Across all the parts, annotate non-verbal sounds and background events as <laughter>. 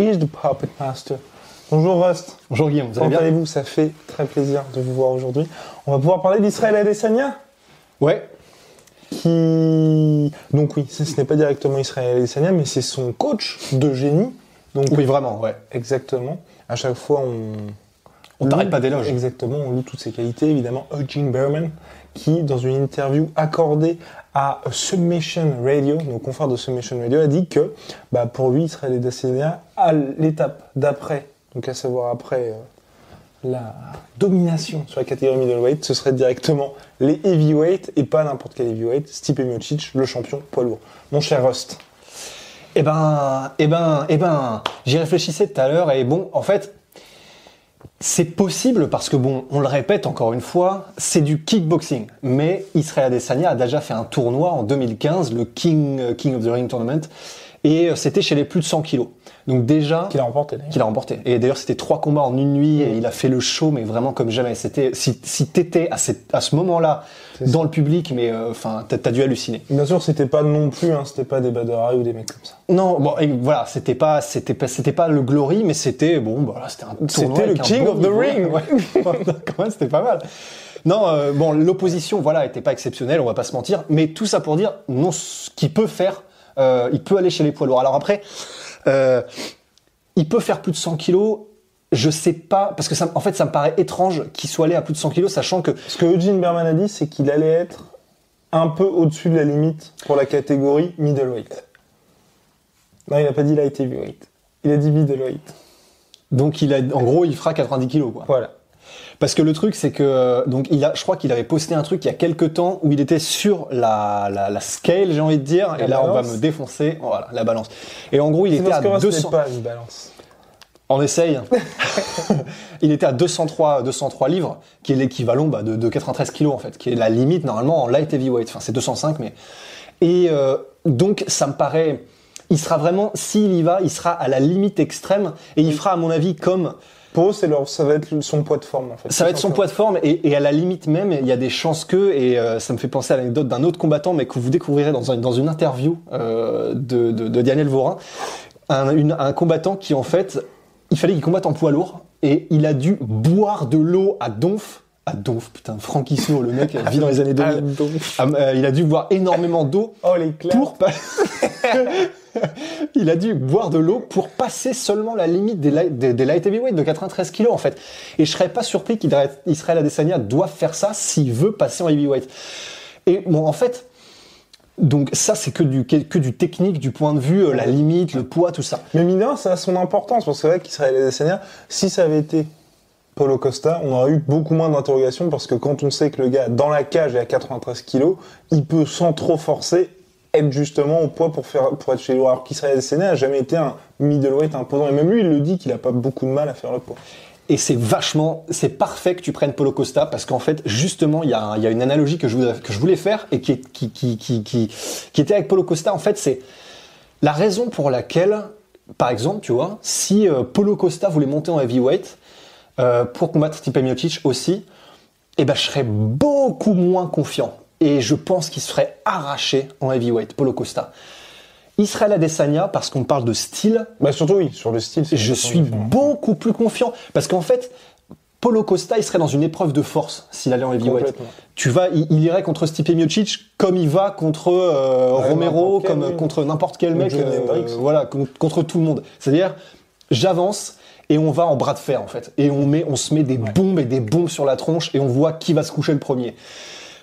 The puppet master. Bonjour Rust. Bonjour Guillaume, vous Comment allez-vous? Ça fait très plaisir de vous voir aujourd'hui. On va pouvoir parler d'Israël Adesanya? Ouais. qui... Donc oui, ce, n'est pas directement Israël Adesanya, mais c'est son coach de génie. Donc Oui, vraiment, ouais. exactement. À chaque fois, on... On t'arrête pas d'éloges. Exactement, on loue toutes ses qualités. Évidemment, Eugene Berman, qui, dans une interview accordée à Submission Radio, nos confrères de Submission Radio, a dit que bah, pour lui, Israël Adesanya, à l'étape d'après, donc à savoir après euh, la domination sur la catégorie middleweight, ce serait directement les heavyweight et pas n'importe quel heavyweight, Stipe Miocic, le champion poids lourd. Mon cher Rust. Eh ben, eh ben, eh ben, j'y réfléchissais tout à l'heure et bon, en fait, c'est possible parce que bon, on le répète encore une fois, c'est du kickboxing. Mais Israël Adesanya a déjà fait un tournoi en 2015, le King, euh, King of the Ring Tournament, et euh, c'était chez les plus de 100 kilos. Donc déjà, Qu'il a remporté qu'il a remporté. Et d'ailleurs, c'était trois combats en une nuit et il a fait le show, mais vraiment comme jamais. C'était si, si t'étais à, cette- à ce moment-là dans le public, mais euh, enfin, t'as t'as dû halluciner. Bien sûr, c'était pas non plus, hein, c'était pas des badarailles ou des mecs comme ça. Non, bon, et voilà, c'était pas, c'était pas, c'était pas le glory, mais c'était bon, bah, voilà, c'était un. C'était le King bon of the niveau. Ring. Ouais, <laughs> quand même, c'était pas mal. Non, euh, bon, l'opposition, voilà, était pas exceptionnelle, on va pas se mentir, mais tout ça pour dire, non, ce qu'il peut faire, il peut aller chez les poids lourds. Alors après, euh, il peut faire plus de 100 kilos. Je sais pas, parce que ça, en fait, ça me paraît étrange qu'il soit allé à plus de 100 kilos, sachant que Ce que Eugene Berman a dit, c'est qu'il allait être un peu au-dessus de la limite pour la catégorie middleweight. Non, il a pas dit light heavyweight. Il a dit middleweight. donc il a, en gros, il fera 90 kilos, quoi. Voilà. Parce que le truc, c'est que euh, donc il a, je crois qu'il avait posté un truc il y a quelques temps où il était sur la, la, la scale, j'ai envie de dire, La et là on va me défoncer, voilà, la balance. Et en gros, il était à que Rust n'est 200. pas une balance. On essaye. <laughs> il était à 203, 203 livres, qui est l'équivalent bah, de, de 93 kilos en fait, qui est la limite normalement en light heavyweight. Enfin, c'est 205, mais et euh, donc ça me paraît, il sera vraiment, s'il y va, il sera à la limite extrême et il fera à mon avis comme Eux, c'est ça va être son poids de forme en fait. Ça va être son poids de forme et, à la limite même, il y a des chances que, et euh, ça me fait penser à l'anecdote d'un autre combattant, mais que vous découvrirez dans, un- dans une interview euh, de, Daniel Vorin, un, un combattant qui en fait, il fallait qu'il combatte en poids lourd et il a dû boire de l'eau à Donf. À Donf, putain, Franck Isno, le mec vit dans les années 2000. Ah, Ah, euh, il a dû boire énormément d'eau <laughs> Oh les pour pas... <laughs> il a dû boire de l'eau pour passer seulement la limite des light, des, des light heavyweight de 93 kilos en fait. Et je serais pas surpris qu'Israël Adesanya doive faire ça s'il veut passer en heavyweight. Et bon, en fait, donc ça c'est que du que du technique, du point de vue, euh, la limite, le poids, tout ça. Mais mine de rien, ça a son importance parce que c'est vrai qu'Israël Adesanya, si ça avait été Paulo Costa, on aurait eu beaucoup moins d'interrogations parce que quand on sait que le gars dans la cage est à 93 kilos, il peut sans trop forcer être justement au poids pour faire pour être chez lui. Alors qu'Israël Adesanya a jamais été un middleweight imposant et même lui il le dit qu'il a pas beaucoup de mal à faire le poids. Et c'est vachement, c'est parfait que tu prennes Polo Costa parce qu'en fait, justement, il y y a une analogie que je voulais, que je voulais faire et qui, qui, qui, qui, qui était avec Polo Costa. En fait, c'est la raison pour laquelle, par exemple, tu vois, si euh, Polo Costa voulait monter en heavyweight euh, pour combattre Stipe Miocic aussi, eh ben, je serais beaucoup moins confiant. Et je pense qu'il se ferait arracher en heavyweight, Polo Costa. Israël Adesanya, parce qu'on parle de style, Bah surtout oui, sur le style. je suis différent. beaucoup plus confiant parce qu'en fait Polo Costa il serait dans une épreuve de force s'il allait en heavyweight. Tu vas il, il irait contre Stipe Miocic comme il va contre euh, Ouais, Romero quel, comme contre n'importe quel mec euh, voilà con- contre tout le monde. C'est-à-dire j'avance et on va en bras de fer en fait et on met on se met des bombes et des bombes sur la tronche et on voit qui va se coucher le premier.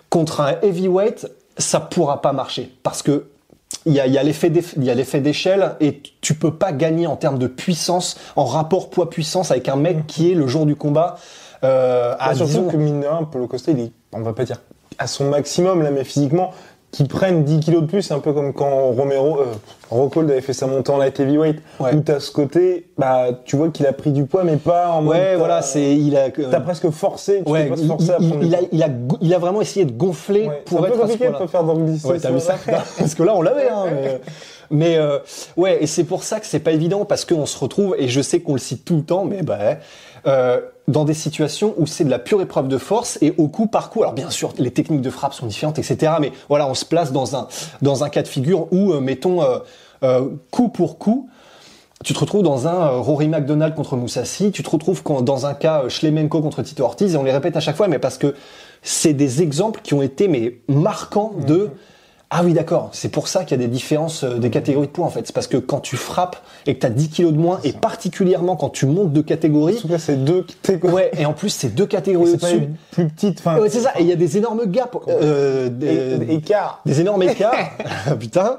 Contre un heavyweight, ça pourra pas marcher parce que il y a, il y a l'effet d'échelle et tu peux pas gagner en termes de puissance, en rapport poids-puissance avec un mec qui est le jour du combat. Euh, à, surtout disons- que mine de rien, Costa, il est, on va pas dire à son maximum là, mais physiquement, qu'il prenne 10 kilos de plus, c'est un peu comme quand Romero, euh, Rockhold avait fait sa montée en light heavyweight, Ouais. où t'as ce côté, bah, tu vois qu'il a pris du poids, mais pas en mode. ouais, voilà, c'est il a. T'as presque forcé, tu Ouais, pas il, forcer à il- prendre du il a, il, a, il a vraiment essayé de gonfler Ouais, pour un être peu à ce compliqué de faire dans le Ouais, t'as vu ça <laughs> Parce que là, on l'avait. Hein, mais mais, euh, ouais, et c'est pour ça que c'est pas évident parce qu'on se retrouve et je sais qu'on le cite tout le temps, mais bah, euh, dans des situations où c'est de la pure épreuve de force et au coup par coup. Alors bien sûr, les techniques de frappe sont différentes, etc. Mais voilà, on se place dans un dans un cas de figure où, euh, mettons, euh, euh, coup pour coup. Tu te retrouves dans un Rory McDonald contre Moussassi, tu te retrouves dans un cas Schlemenko contre Tito Ortiz, et on les répète à chaque fois, mais parce que c'est des exemples qui ont été mais marquants de ah oui d'accord, c'est pour ça qu'il y a des différences euh, des catégories de poids en fait. C'est parce que quand tu frappes et que tu as 10 kilos de moins, et particulièrement quand tu montes de catégorie, En tout cas, c'est deux catégories. ouais, et en plus c'est deux catégories au-dessus. plus petites, enfin. Ouais, c'est ça, et il y a des énormes gaps, euh, des, et- écart. des énormes <laughs> écarts, <laughs> putain.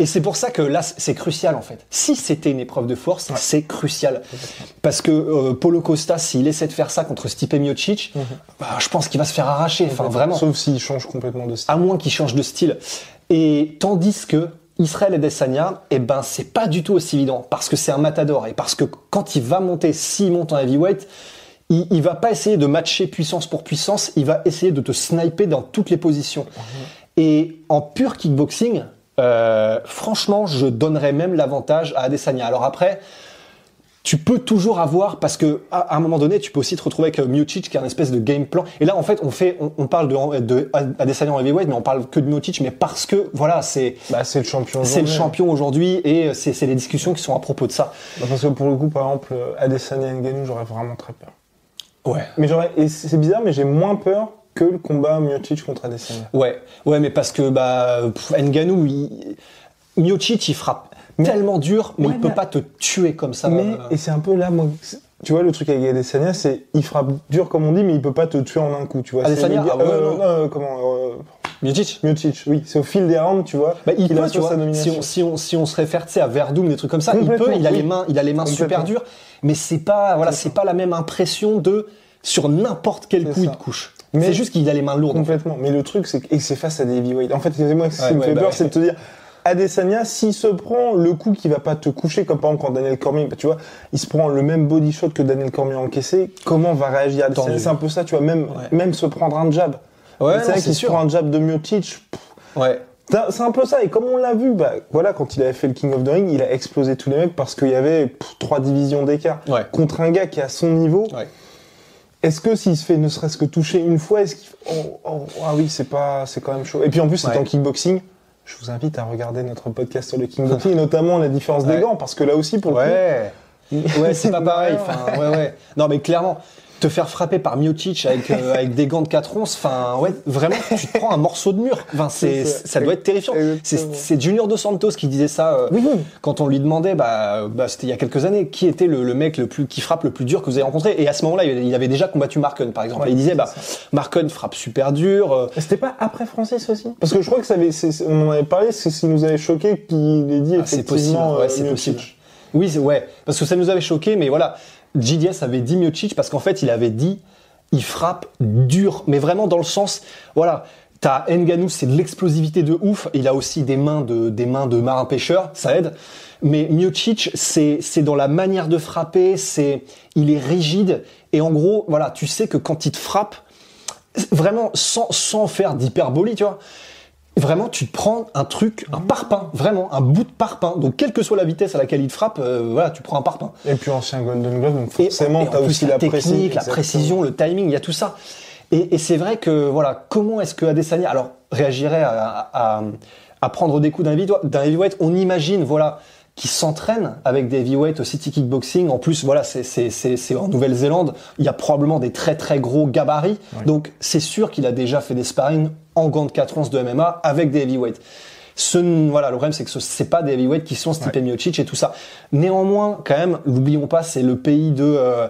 Et c'est pour ça que là, c'est crucial en fait. Si c'était une épreuve de force, c'est crucial. Parce que euh, Paulo Costa, s'il essaie de faire ça contre Stipe Miocic, bah, je pense qu'il va se faire arracher. Enfin, vraiment. Sauf s'il change complètement de style. À moins qu'il change de style. Et tandis que Israël Adesanya, eh ben, c'est pas du tout aussi évident. Parce que c'est un matador. Et parce que quand il va monter, s'il monte en heavyweight, il, il va pas essayer de matcher puissance pour puissance, il va essayer de te sniper dans toutes les positions. Et en pur kickboxing, euh, franchement, je donnerais même l'avantage à Adesanya. Alors après, tu peux toujours avoir parce que à, un moment donné, tu peux aussi te retrouver avec euh, Miocic qui a une espèce de game plan. Et là, en fait, on fait, on, on parle de, de Adesanya en heavyweight, mais on parle que de Miocic, mais parce que voilà, c'est Bah, c'est le champion. c'est le aujourd'hui. champion aujourd'hui et euh, c'est les discussions qui sont à propos de ça. Bah, parce que pour le coup, par exemple, Adesanya Ngannou, j'aurais vraiment très peur. Ouais. Mais j'aurais, et c'est bizarre, mais j'ai moins peur que le combat Miocic contre Adesanya. Ouais, ouais, mais parce que bah pff, Ngannou, il... Miocic, il frappe tellement dur, mais Ouais, il peut pas te tuer comme ça. Mais, Euh, et c'est un peu là, moi, tu vois, le truc avec Adesanya, c'est, il frappe dur comme on dit, mais il peut pas te tuer en un coup, tu vois. Adesanya Ah ouais, euh, euh, comment, euh, Miocic. Miocic, oui, c'est au fil des rounds, tu vois. Bah, il qu'il peut, tu vois. sa Si on, si on, si on se réfère, tu sais, à Verdum, des trucs comme ça, il peut, il a oui. les mains, il a les mains super dures, mais c'est pas, voilà, c'est pas la même impression de sur n'importe quel coup il te couche. Mais- C'est juste qu'il a les mains lourdes. Complètement. Mais le truc, c'est que, c'est face à des heavyweights. En fait, moi, ce qui Ouais, me ouais, fait bah peur, ouais. c'est de te dire, Adesanya, s'il se prend le coup qui va pas te coucher, comme par exemple quand Daniel Cormier, bah, tu vois, il se prend le même body shot que Daniel Cormier encaissé, comment va réagir Adesanya. C'est un peu ça, tu vois, même, même se prendre un jab. Ouais, c'est vrai qu'il se sûr. prend un jab de Miocic. Ouais. C'est un peu ça, et comme on l'a vu, bah, voilà, quand il avait fait le King of the Ring, il a explosé tous les mecs parce qu'il y avait pff, trois divisions d'écart. Ouais. Contre un gars qui est à son niveau, Ouais. Est-ce que s'il se fait ne serait-ce que toucher une fois, est-ce qu'il oh, oh, ah oui, c'est pas, c'est quand même chaud. Et puis en plus, c'est Ouais. en kickboxing. Je vous invite à regarder notre podcast sur le kickboxing, et <laughs> notamment la différence des gants, parce que là aussi, pour le Ouais. coup, Ouais, <laughs> c'est pas pareil. Enfin, ouais, ouais. Non, mais clairement, te faire frapper par Miocic avec, euh, <laughs> avec des gants de 4 onces, enfin, ouais, vraiment, tu te prends un morceau de mur. Enfin, c'est, ça. ça doit être terrifiant. C'est, Junior Dos Santos qui disait ça euh, Oui, oui. quand on lui demandait, bah, bah, c'était il y a quelques années, qui était le, le mec le plus, qui frappe le plus dur que vous avez rencontré. Et à ce moment-là, il avait déjà combattu Marken, par exemple. Ouais, et il disait, bah, Marken frappe super dur. euh, C'était pas après Francis aussi? Parce que je crois que ça avait, on en avait parlé, c'est ce qui nous avait choqué qu'il ait dit Ah, c'est possible, ouais, euh, c'est possible. Oui, ouais, parce que ça nous avait choqué, mais voilà, JDS avait dit Miocic parce qu'en fait, il avait dit, il frappe dur, mais vraiment dans le sens, voilà, t'as Ngannou, c'est de l'explosivité de ouf, il a aussi des mains de, des mains de marin pêcheur, ça aide, mais Miocic, c'est, c'est dans la manière de frapper, c'est, il est rigide, et en gros, voilà, tu sais que quand il te frappe, vraiment sans, sans faire d'hyperbolie, tu vois. Vraiment, tu te prends un truc, un parpaing, vraiment, un bout de parpaing. Donc, quelle que soit la vitesse à laquelle il te frappe, euh, voilà, tu prends un parpaing. Et puis ancien Golden Glove, donc forcément, t'as plus, aussi la, la, technique, précision. la Exactement. précision, le timing, il y a tout ça. Et, et c'est vrai que, voilà, comment est-ce que Adesanya, alors, réagirait à, à, à prendre des coups d'un heavyweight On imagine, voilà, qui s'entraîne avec des heavyweights au City Kickboxing. En plus, voilà, c'est, en Nouvelle-Zélande. Il y a probablement des très très gros gabarits. Donc, c'est sûr qu'il a déjà fait des sparring en gants de 4 onces de MMA avec des heavyweights. Ce, voilà, le problème, c'est que ce c'est pas des heavyweights qui sont Stipe Miocic et tout ça. Néanmoins, quand même, n'oublions pas, c'est le pays de, euh,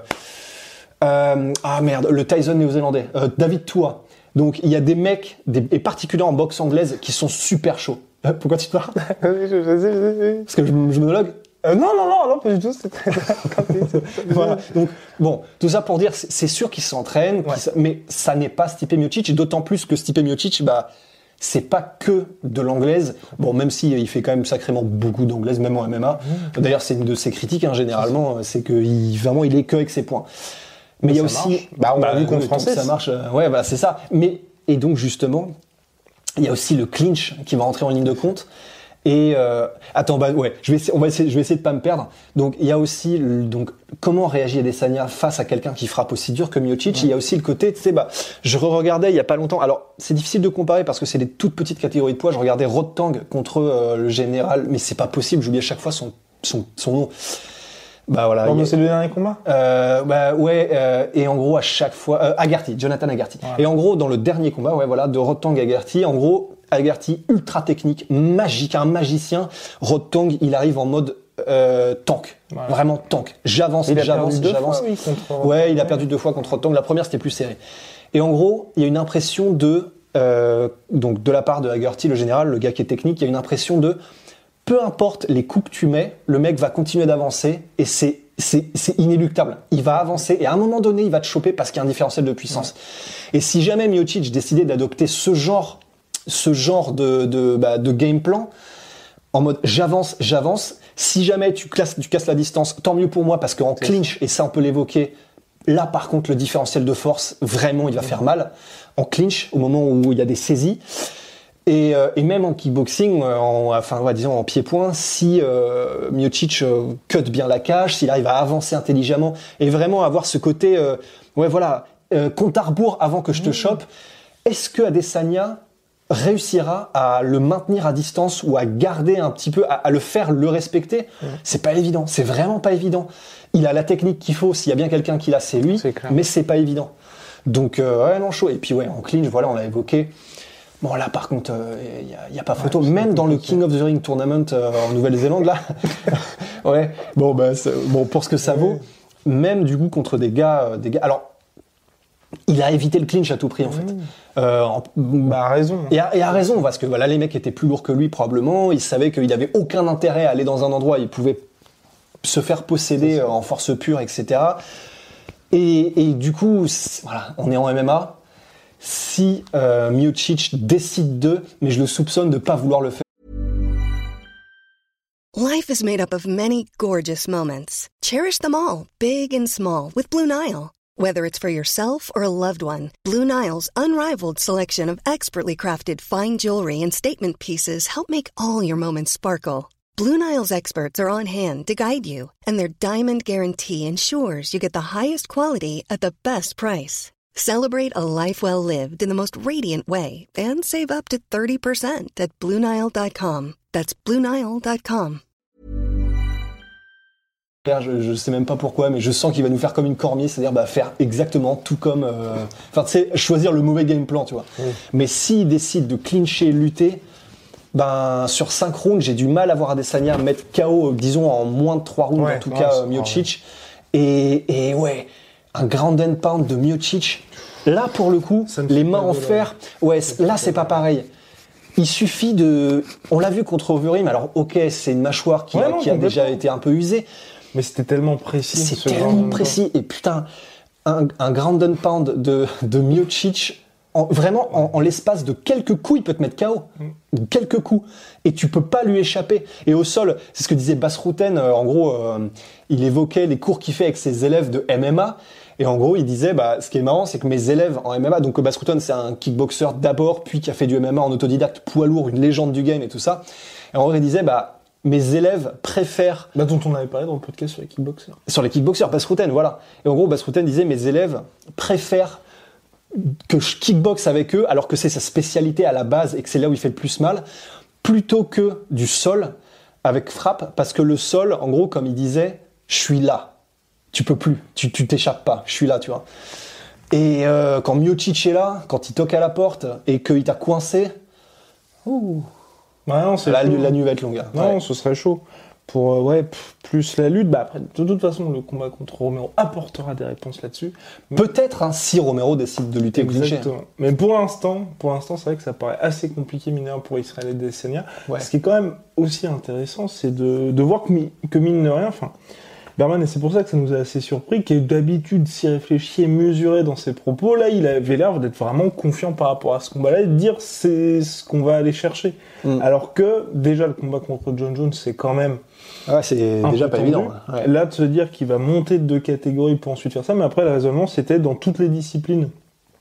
euh, ah merde, le Tyson néo-zélandais, euh, David Tua. Donc il y a des mecs, des, et particulièrement en boxe anglaise, qui sont super chauds. Euh, Pourquoi tu te parles <laughs> Vas-y, je- vas-y, vas-y. Parce que je, je monologue Euh, non, non, non, non, pas du tout. <laughs> Voilà. Donc, bon, tout ça pour dire, c'est sûr qu'il s'entraîne, Ouais. mais ça n'est pas Stipe Miocic, d'autant plus que Stipe Miocic, bah, c'est pas que de l'anglaise. Bon, même si il fait quand même sacrément beaucoup d'anglaise, même en MMA. Mmh. D'ailleurs, c'est une de ses critiques, hein, généralement, euh, c'est que il, vraiment, il est que avec ses points. Mais il y a aussi, marche. Bah, on l'a vu contre Francis. Ça marche, euh, ouais, bah, c'est ça. Mais, et donc, justement, il y a aussi le clinch qui va rentrer en ligne de compte. Et euh, attends, bah ouais, je vais essayer, on va essayer, je vais essayer de pas me perdre. Donc il y a aussi le- donc comment réagit Adesanya face à quelqu'un qui frappe aussi dur que Miocic. Il y a aussi le côté, tu sais, bah je re-regardais il y a pas longtemps. Alors c'est difficile de comparer parce que c'est des toutes petites catégories de poids. Je regardais Rotang contre euh, le général, mais c'est pas possible. J'oublie à chaque fois son son, son nom. Bah voilà. Bon, a- c'est le dernier combat? Euh, bah ouais, euh, et en gros à chaque fois, euh, Agarty, Jonathan Agarty. Et en gros dans le dernier combat, ouais voilà, de Rotang Agarty, en gros Agarty ultra technique, magique, un magicien. Rotang, il arrive en mode euh, tank, Voilà. vraiment tank. J'avance, Il a j'avance, perdu deux j'avance. oui, contre. Ouais, il a perdu deux fois contre Rotang. La première, c'était plus serré. Et en gros, il y a une impression de, euh, donc de la part de Haggerty, le général, le gars qui est technique, il y a une impression de, peu importe les coups que tu mets, le mec va continuer d'avancer et c'est c'est c'est inéluctable. Il va avancer et à un moment donné, il va te choper parce qu'il y a un différentiel de puissance. Et si jamais Miocic décidait d'adopter ce genre ce genre de de, bah, de game plan en mode j'avance, j'avance. Si jamais tu, classes, tu casses la distance, tant mieux pour moi parce qu'en clinch, et ça on peut l'évoquer, là par contre le différentiel de force, vraiment il va faire mal. En clinch, au moment où il y a des saisies. Et, euh, et même en kickboxing, euh, en, enfin ouais, disons en pied-point, si euh, Miocic euh, cut bien la cage, s'il arrive à avancer intelligemment et vraiment avoir ce côté, euh, ouais voilà, compte à rebours avant que je te chope, est-ce que Adesanya réussira à le maintenir à distance ou à garder un petit peu, à, à le faire le respecter? C'est pas évident, c'est vraiment pas évident. Il a la technique qu'il faut, s'il y a bien quelqu'un qui l'a, c'est lui, mais c'est pas évident. Donc ouais non chaud. Et puis ouais en clinch, voilà, on l'a évoqué. Bon là par contre, il n'y a, pas photo. Même dans le. King of the Ring Tournament euh, en Nouvelle-Zélande là. <laughs> ouais. Bon bah bon pour ce que ça vaut. Même du coup contre des gars, euh, des gars. Alors il a évité le clinch à tout prix en fait. Euh, en- Bah, raison. et a, et a raison, parce que voilà, les mecs étaient plus lourds que lui probablement, il savait qu'il avait aucun intérêt à aller dans un endroit, où il pouvait se faire posséder euh, en force pure, etc. Et, et du coup, voilà, on est en MMA. Si euh, Miocic décide de, mais je le soupçonne de pas vouloir le faire. Life is made up of many gorgeous moments. Cherish them all, big and small, with Blue Nile. Whether it's for yourself or a loved one, Blue Nile's unrivaled selection of expertly crafted fine jewelry and statement pieces help make all your moments sparkle. Blue Nile's experts are on hand to guide you, and their diamond guarantee ensures you get the highest quality at the best price. Celebrate a life well lived in the most radiant way and save up to 30% at BlueNile.com. That's BlueNile.com. Je, je sais même pas pourquoi, mais je sens qu'il va nous faire comme une cormier, c'est-à-dire bah, faire exactement tout comme. euh, Enfin, tu sais, choisir le mauvais game plan, tu vois. Mais s'il décide de clincher, lutter, ben sur 5 rounds, j'ai du mal à voir Adesanya mettre KO, disons en moins de 3 rounds, Ouais, en tout non, cas euh, Miocic. Et, et ouais, un ground and pound de Miocic. Là, pour le coup, les mains en fer, ouais, là, c'est pas pareil. Il suffit de. On l'a vu contre Overeem. Alors, ok, c'est une mâchoire qui, Ouais, a, non, qui a déjà été un peu usée, Mais c'était tellement précis. c'est tellement précis. Et putain, un, un ground and pound de, de Miocic, en- vraiment, en, en l'espace de quelques coups, il peut te mettre KO. Mm. Quelques coups. Et tu peux pas lui échapper. Et au sol, c'est ce que disait Bassrouten. euh, en gros, euh, il évoquait les cours qu'il fait avec ses élèves de MMA. Et en gros, il disait, bah, ce qui est marrant, c'est que mes élèves en MMA, donc Bassrouten, c'est un kickboxer d'abord, puis qui a fait du MMA en autodidacte, poids lourd, une légende du game et tout ça. Et en gros, il disait, bah, mes élèves préfèrent Bah, dont on avait parlé dans le podcast sur les kickboxers. sur les kickboxers, Bassrouten, voilà. Et en gros, Bassrouten disait mes élèves préfèrent que je kickboxe avec eux, alors que c'est sa spécialité à la base et que c'est là où il fait le plus mal, plutôt que du sol avec frappe, parce que le sol, en gros, comme il disait, je suis là. Tu peux plus, tu t'échappes pas, je suis là, tu vois. Et euh, quand Miocic est là, quand il toque à la porte et qu'il t'a coincé, ouh, Ouais, non, c'est la, la nuit va être longue. là. Non, Ouais. ce serait chaud. pour euh, ouais plus la lutte. Bah après, de toute façon, le combat contre Romero apportera des réponses là-dessus. Peut-être hein, si Romero décide de lutter Cliché. Exactement. Mais pour l'instant, pour l'instant, c'est vrai que ça paraît assez compliqué mine de rien, pour Israël et. Ouais. Ce qui est quand même aussi intéressant, c'est de, de voir que, que mine de rien, enfin, Berman, et c'est pour ça que ça nous a assez surpris, qui est d'habitude si réfléchi et mesuré dans ses propos, là, il avait l'air d'être vraiment confiant par rapport à ce combat-là et de dire c'est ce qu'on va aller chercher. Mm. Alors que, déjà, le combat contre John Jones, c'est quand même Ouais, c'est déjà pas tendu. évident. ouais. Là, de se dire qu'il va monter de deux catégories pour ensuite faire ça, mais après, le raisonnement, c'était dans toutes les disciplines.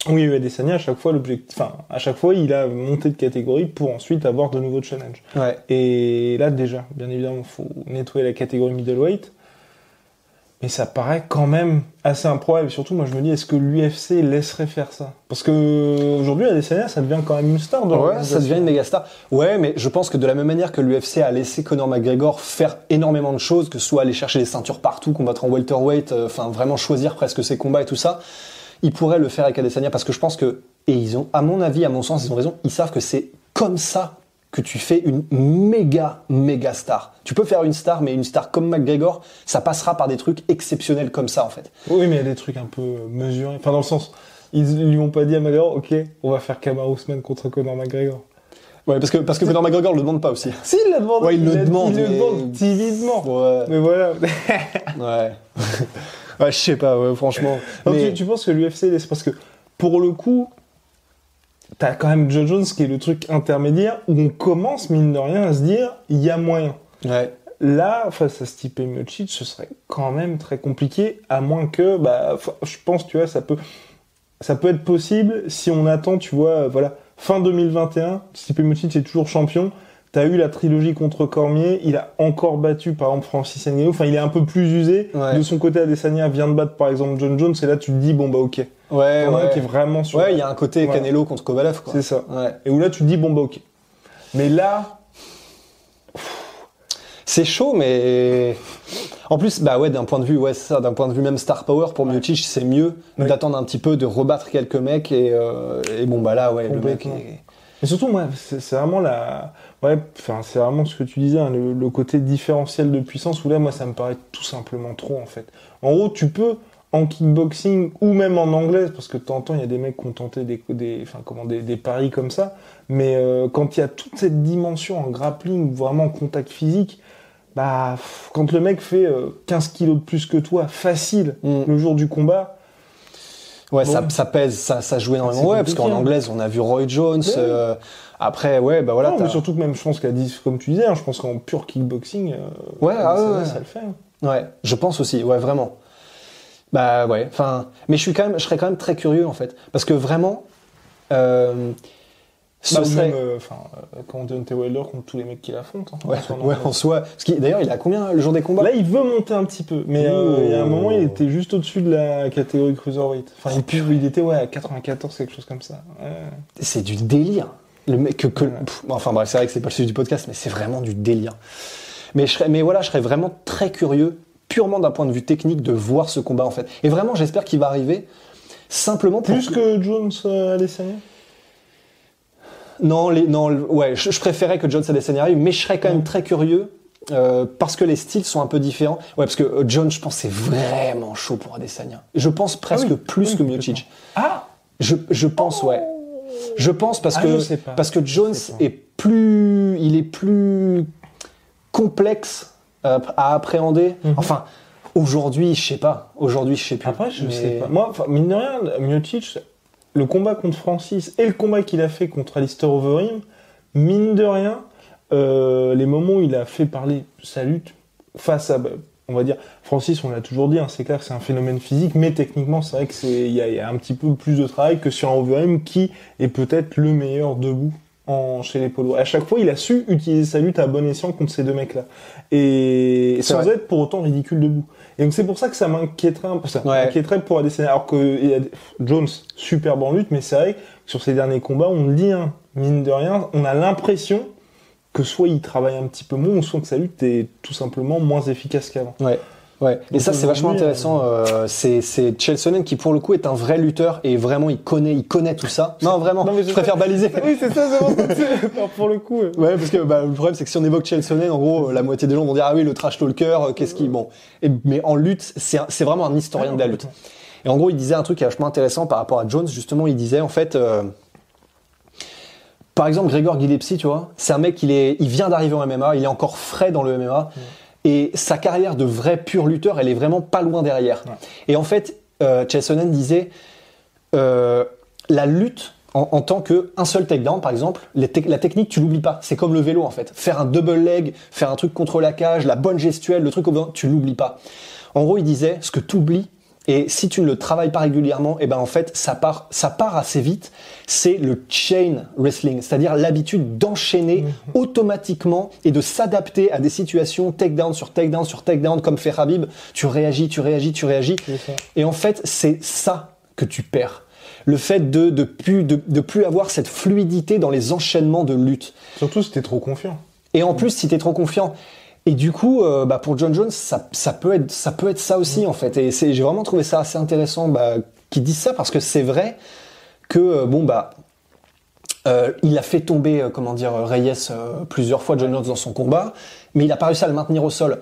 où il y a eu Adesanya, à chaque fois, l'objectif, enfin, à chaque fois, il a monté de catégorie pour ensuite avoir de nouveaux challenges. Ouais. Et là, déjà, bien évidemment, il faut nettoyer la catégorie middleweight. Mais ça paraît quand même assez improbable. Et surtout, moi, je me dis, est-ce que l'UFC laisserait faire ça? Parce que aujourd'hui, Adesanya, ça devient quand même une star. Dans Ouais, ça devient une méga star. Ouais, mais je pense que de la même manière que l'UFC a laissé Conor McGregor faire énormément de choses, que ce soit aller chercher des ceintures partout, combattre en welterweight, euh, enfin vraiment choisir presque ses combats et tout ça, il pourrait le faire avec Adesanya parce que je pense que, et ils ont, à mon avis, à mon sens, ils ont raison, ils savent que c'est comme ça que tu fais une méga, méga star. Tu peux faire une star, mais une star comme McGregor, ça passera par des trucs exceptionnels comme ça, en fait. Oui, mais il y a des trucs un peu mesurés. Enfin, dans le sens, ils lui ont pas dit à McGregor, ok, on va faire Kamaru Usman contre Conor McGregor. Ouais, parce que, parce que Conor McGregor le demande pas aussi. <laughs> Si, il l'a demandé. Ouais, il le demande, Il le mais- demande timidement. Ouais. Mais voilà. <laughs> Ouais. <laughs> ouais, je sais pas, ouais, franchement. Donc, Mais- tu, tu penses que l'UFC laisse parce que pour le coup, t'as quand même Joe Jones qui est le truc intermédiaire où on commence mine de rien à se dire il y a moyen. Ouais. Là, face à Stipe Miocic, ce serait quand même très compliqué, à moins que, bah, je pense, tu vois, ça peut, ça peut être possible si on attend, tu vois, euh, voilà, fin 2021, Stipe Miocic est toujours champion. T'as eu la trilogie contre Cormier, il a encore battu par exemple Francis Ngannou, enfin il est un peu plus usé. Ouais. De son côté, Adesanya vient de battre par exemple John Jones, et là tu te dis bon bah ok. Ouais, T'en as un ouais. qui est vraiment sur. Ouais, il y a un côté. Canelo contre Kovalev, quoi. C'est ça. Ouais. Et où là tu te dis bon bah ok. Mais là, C'est chaud, mais en plus, bah ouais, d'un point de vue, ouais, ça, d'un point de vue même star power pour Miocic, c'est mieux Oui. d'attendre un petit peu, de rebattre quelques mecs et, euh, et bon bah là, ouais, le mec. Est- Mais surtout, moi, c'est vraiment la, ouais, enfin, c'est vraiment ce que tu disais, hein, le, le côté différentiel de puissance où là, moi, ça me paraît tout simplement trop, en fait. En gros, tu peux, en kickboxing ou même en anglaise, parce que de temps en temps, il y a des mecs qui ont tenté des, des, enfin, comment, des, des paris comme ça, mais euh, quand il y a toute cette dimension en grappling, vraiment en contact physique, bah, quand le mec fait euh, 15 kilos de plus que toi, facile, Mm. le jour du combat, Ouais, Bon. ça, ça pèse, ça, ça joue énormément. C'est Ouais, parce qu'en hein. anglaise, on a vu Roy Jones. Ouais. euh, après, ouais, bah voilà. non, mais surtout que même, je pense qu'à 10, comme tu disais, hein, je pense qu'en pur kickboxing, euh, Ouais, ah ça, ouais, ouais. ça le fait. hein. Ouais, je pense aussi, ouais, vraiment. Bah ouais, enfin, mais je suis quand même, je serais quand même très curieux en fait, parce que vraiment, euh, ce Bah, serait, même, euh, enfin, euh, quand Deontay Wilder contre tous les mecs qu'il affronte. hein, ouais, en soi, non, ouais, mais- en soi, parce qu'il- d'ailleurs, il a combien le jour des combats? Là, il veut monter un petit peu, mais euh, il y a un moment, il était juste au-dessus de la catégorie cruiserweight. Enfin, il, il était ouais à 94, quelque chose comme ça. Ouais. C'est du délire. Le mec que, que- Ouais. pff, enfin bref, c'est vrai que c'est pas le sujet du podcast, mais c'est vraiment du délire. Mais je serais, mais voilà, je serais vraiment très curieux, purement d'un point de vue technique, de voir ce combat en fait. Et vraiment, j'espère qu'il va arriver. Simplement pour Plus que Jones euh, Adesanya? Non, les, non, ouais, je, je préférais que Jones Adesanya arrive, mais je serais quand même très curieux euh, parce que les styles sont un peu différents. Ouais, parce que euh, Jones, je pense, c'est vraiment chaud pour Adesanya. Je pense presque Ah oui, plus oui, que Miocic. Ah Je, je pense, ouais. Je pense parce Ah, que parce que Jones est plus, il est plus complexe euh, à appréhender. Mhm. Enfin, aujourd'hui, je sais pas. Aujourd'hui, je sais plus. Après, je Mais- sais pas. Moi, mine de rien, Miocic, le combat contre Francis et le combat qu'il a fait contre Alistair Overeem, mine de rien, euh, les moments où il a fait parler sa lutte face à, on va dire, Francis, on l'a toujours dit, hein, c'est clair que c'est un phénomène physique, mais techniquement, c'est vrai que c'est, il y, y a un petit peu plus de travail que sur un Overeem qui est peut-être le meilleur debout. En, chez les polos. À chaque fois, il a su utiliser sa lutte à bon escient contre ces deux mecs-là. Et sans vrai. être pour autant ridicule debout. Et donc c'est pour ça que ça m'inquiéterait un peu. Ça Ouais. m'inquiéterait pour Adesanya. Alors que il y a des- Jones, superbe en lutte, mais c'est vrai que sur ces derniers combats, on le dit, hein, mine de rien, on a l'impression que soit il travaille un petit peu moins, ou soit que sa lutte est tout simplement moins efficace qu'avant. Ouais. Ouais. Et ça, c'est vachement aujourd'hui, intéressant. euh, c'est Chelsonen qui, pour le coup, est un vrai lutteur et vraiment, il connaît, il connaît tout ça. Non, vraiment. Non, mais je je préfère baliser. <laughs> Oui, c'est ça, c'est bon. <laughs> pour le coup. euh, Ouais, parce que bah, le problème, c'est que si on évoque Chelsonen, en gros, la moitié des gens vont dire ah oui, le trash talker, euh, qu'est-ce qui bon. Et, mais en lutte, c'est vraiment un historien de la lutte. Et en gros, il disait un truc qui est vachement intéressant par rapport à Jones. Justement, il disait en fait. euh, par exemple, Grégor Gillespie, tu vois, c'est un mec, il, est, il vient d'arriver au MMA, il est encore frais dans le MMA, et sa carrière de vrai pur lutteur, elle est vraiment pas loin derrière. Ouais. Et en fait, euh, Chelsonen disait, euh, la lutte en, en tant que un seul takedown, par exemple, les la technique, tu l'oublies pas. C'est comme le vélo, en fait. Faire un double leg, faire un truc contre la cage, la bonne gestuelle, le truc au tu l'oublies pas. En gros, il disait, ce que tu oublies, et si tu ne le travailles pas régulièrement, et ben en fait, ça part, ça part assez vite. C'est le chain wrestling, c'est-à-dire l'habitude d'enchaîner automatiquement et de s'adapter à des situations takedown sur takedown sur takedown, comme fait Habib. Tu réagis, tu réagis, tu réagis. Et en fait, c'est ça que tu perds. Le fait de de plus de, de plus avoir cette fluidité dans les enchaînements de lutte. Surtout si t'es trop confiant. Et en plus, si t'es trop confiant. Et du coup, euh, bah, pour John Jones, ça, peut être ça aussi en fait. Et j'ai vraiment trouvé ça assez intéressant bah, qu'ils disent ça parce que c'est vrai que euh, bon bah euh, il a fait tomber comment dire Reyes plusieurs fois John Jones dans son combat, mais il a pas réussi à le maintenir au sol.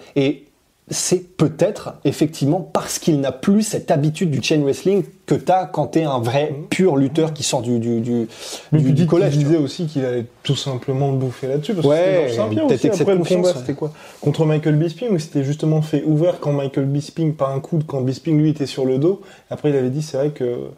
C'est peut-être effectivement parce qu'il n'a plus cette habitude du chain wrestling que t'as quand t'es un vrai pur lutteur qui sort du du du, Mais du- collège. tu vois. disait aussi qu'il allait tout simplement le bouffer là-dessus. Parce Ouais, que c'était peut-être aussi, excès de après le confiance, combat, ouais. c'était quoi? Contre Michael Bisping, où c'était justement fait ouvert quand Michael Bisping, par un coup, quand Bisping lui était sur le dos. Après, il avait dit, c'est vrai que.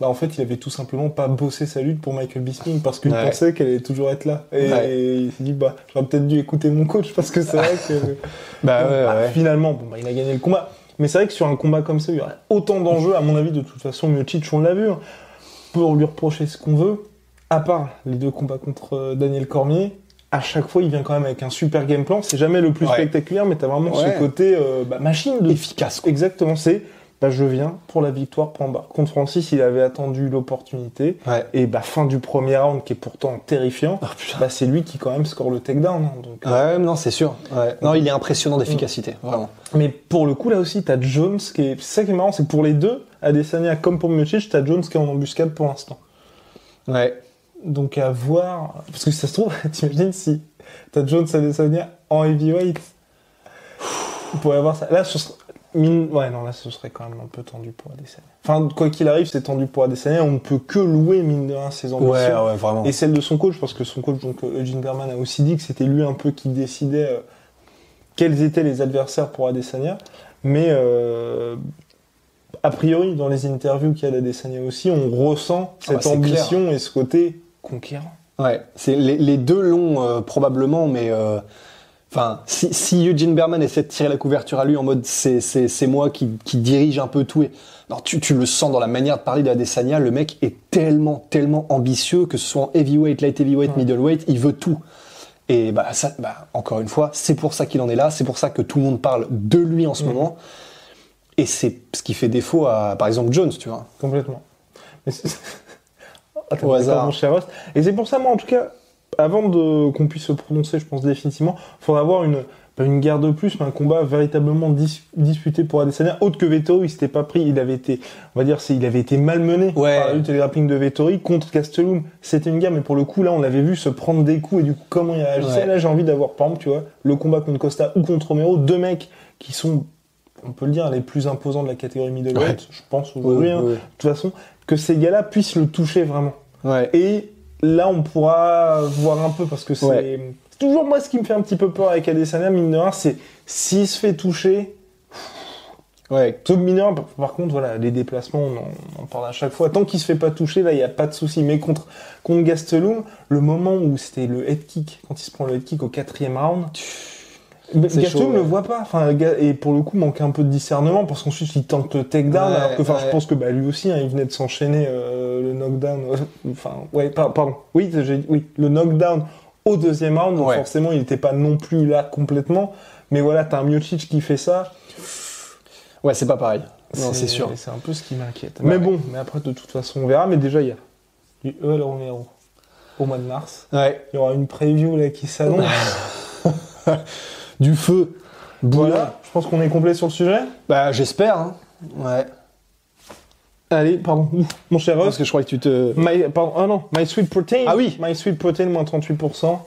Bah, en fait, il avait tout simplement pas bossé sa lutte pour Michael Bisping parce qu'il Ouais. pensait qu'elle allait toujours être là. Et, Ouais. et il s'est dit, bah, j'aurais peut-être dû écouter mon coach parce que c'est vrai que. <laughs> Bah Bon, ouais, bah. Finalement, bon, bah, il a gagné le combat. Mais c'est vrai que sur un combat comme ça, il y aurait autant d'enjeux. À mon avis, de toute façon, Miocic, on l'a vu. hein. Pour lui reprocher ce qu'on veut, à part les deux combats contre euh, Daniel Cormier, à chaque fois, il vient quand même avec un super game plan. C'est jamais le plus Ouais. spectaculaire, mais t'as vraiment Ouais. ce côté euh, bah, machine de efficace. quoi. Exactement, c'est bah, je viens pour la victoire, point barre. Contre Francis, il avait attendu l'opportunité. Ouais. Et bah, fin du premier round, qui est pourtant terrifiant, Oh, bah, c'est lui qui quand même score le takedown. hein. donc, euh, Ouais, non, c'est sûr. Ouais. Non, il est impressionnant d'efficacité, vraiment. Mais pour le coup, là aussi, t'as Jones qui est. C'est ça qui est marrant, c'est que pour les deux, Adesanya comme pour Miocic, t'as Jones qui est en embuscade pour l'instant. Ouais. Donc à voir. Parce que si ça se trouve, <laughs> t'imagines si t'as Jones Adesanya en heavyweight. On pourrait avoir ça. Là, ce serait. Mine- Ouais, non, là, ce serait quand même un peu tendu pour Adesanya. Enfin, quoi qu'il arrive, c'est tendu pour Adesanya. On ne peut que louer, mine de rien, ses ambitions. Ouais, ouais, vraiment. Et celle de son coach, parce que son coach, donc euh, Eugene Berman, a aussi dit que c'était lui un peu qui décidait euh, quels étaient les adversaires pour Adesanya. Mais euh, a priori, dans les interviews qu'il y a d'Adesanya aussi, on ressent Ah bah, cette c'est ambition et ce côté conquérant. Ouais, c'est les, les deux l'ont euh, probablement, mais enfin, si, si Eugene Berman essaie de tirer la couverture à lui en mode c'est c'est c'est moi qui, qui dirige un peu tout et non, tu, tu le sens dans la manière de parler d'Adesanya, le mec est tellement tellement ambitieux que ce soit en heavyweight, light heavyweight, middleweight, il veut tout. Et bah ça, bah encore une fois, c'est pour ça qu'il en est là, c'est pour ça que tout le monde parle de lui en ce Mhm. moment. Et c'est ce qui fait défaut à, par exemple, Jones, tu vois. Complètement. Mais t'as <laughs> Au hasard. mon cher Rost. Et c'est pour ça, moi, en tout cas, avant de qu'on puisse se prononcer, je pense définitivement, il faudra avoir une, pas une guerre de plus, mais un combat véritablement dis- disputé pour Adesanya. Autre que Vettori, il s'était pas pris, il avait été, on va dire, c'est, il avait été malmené Ouais. par la lutte et le grappling de Vettori contre Gastelum. C'était une guerre, mais pour le coup, là, on l'avait vu se prendre des coups et du coup, comment il réagissait. Ouais. Là, j'ai envie d'avoir, par exemple, tu vois, le combat contre Costa ou contre Romero, deux mecs qui sont, on peut le dire, les plus imposants de la catégorie middleweight, Ouais. je pense aujourd'hui. hein. De toute façon, que ces gars-là puissent le toucher vraiment. ouais. Et là, on pourra voir un peu parce que c'est Ouais. toujours moi ce qui me fait un petit peu peur avec Adesanya, mine de rien, c'est s'il se fait toucher. ouais. Sauf mine de rien, par, par contre, voilà, les déplacements, on en, on parle à chaque fois. Tant qu'il se fait pas toucher, là, il n'y a pas de souci. Mais contre, contre Gastelum, le moment où c'était le head kick, quand il se prend le head kick au quatrième round, Gastelum ne ouais. le voit pas. Enfin, et pour le coup, manque un peu de discernement parce qu'ensuite il tente le takedown. Ouais, alors que, enfin, je pense que bah, lui aussi, hein, il venait de s'enchaîner euh, le knockdown. Enfin, ouais, par- pardon. Oui, oui, le knockdown au deuxième round. Donc Ouais. forcément, il n'était pas non plus là complètement. Mais voilà, t'as un Miocic qui fait ça. Ouais, c'est pas pareil. Non, c'est sûr. C'est un peu ce qui m'inquiète. Ouais. Mais bon, mais après, de toute façon, on verra. Mais déjà, il y a du Eul Romero au mois de mars. Ouais. Il y aura une preview là qui s'annonce. <laughs> Du feu. Voilà, je Je pense qu'on est complet sur le sujet. Bah, j'espère. Hein. Ouais. Allez, pardon, mon cher Parce que je crois que tu te. My, pardon, ah non, My Sweet Protein. Ah oui. My Sweet Protein, moins 38%.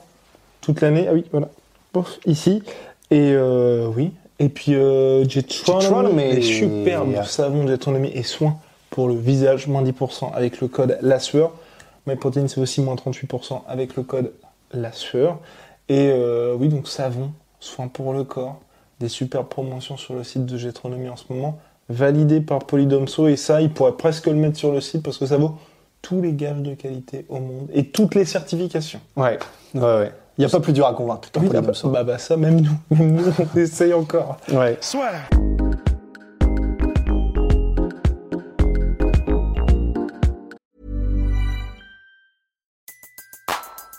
Toute l'année. Ah oui, voilà. Pouf, ici. Et euh, oui. Et puis euh, Jetronomy. les superbes savons Jetronomy et soins pour le visage, moins 10% avec le code la sueur. My Protein, c'est aussi moins 38% avec le code la sueur. Et euh, oui, donc savon, soins pour le corps, des super promotions sur le site de Jetronomy en ce moment, validé par Polydomso. Et ça, il pourrait presque le mettre sur le site parce que ça vaut tous les gages de qualité au monde et toutes les certifications. Ouais. Ouais, ouais. Il n'y a pas plus dur à convaincre. Oui, Polydome, bah, ça. bah, ça, même nous, <laughs> même nous, on essaye encore. Ouais.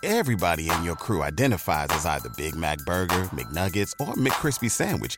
Everybody in your crew identifies as either Big Mac Burger, McNuggets, or McCrispy Sandwich.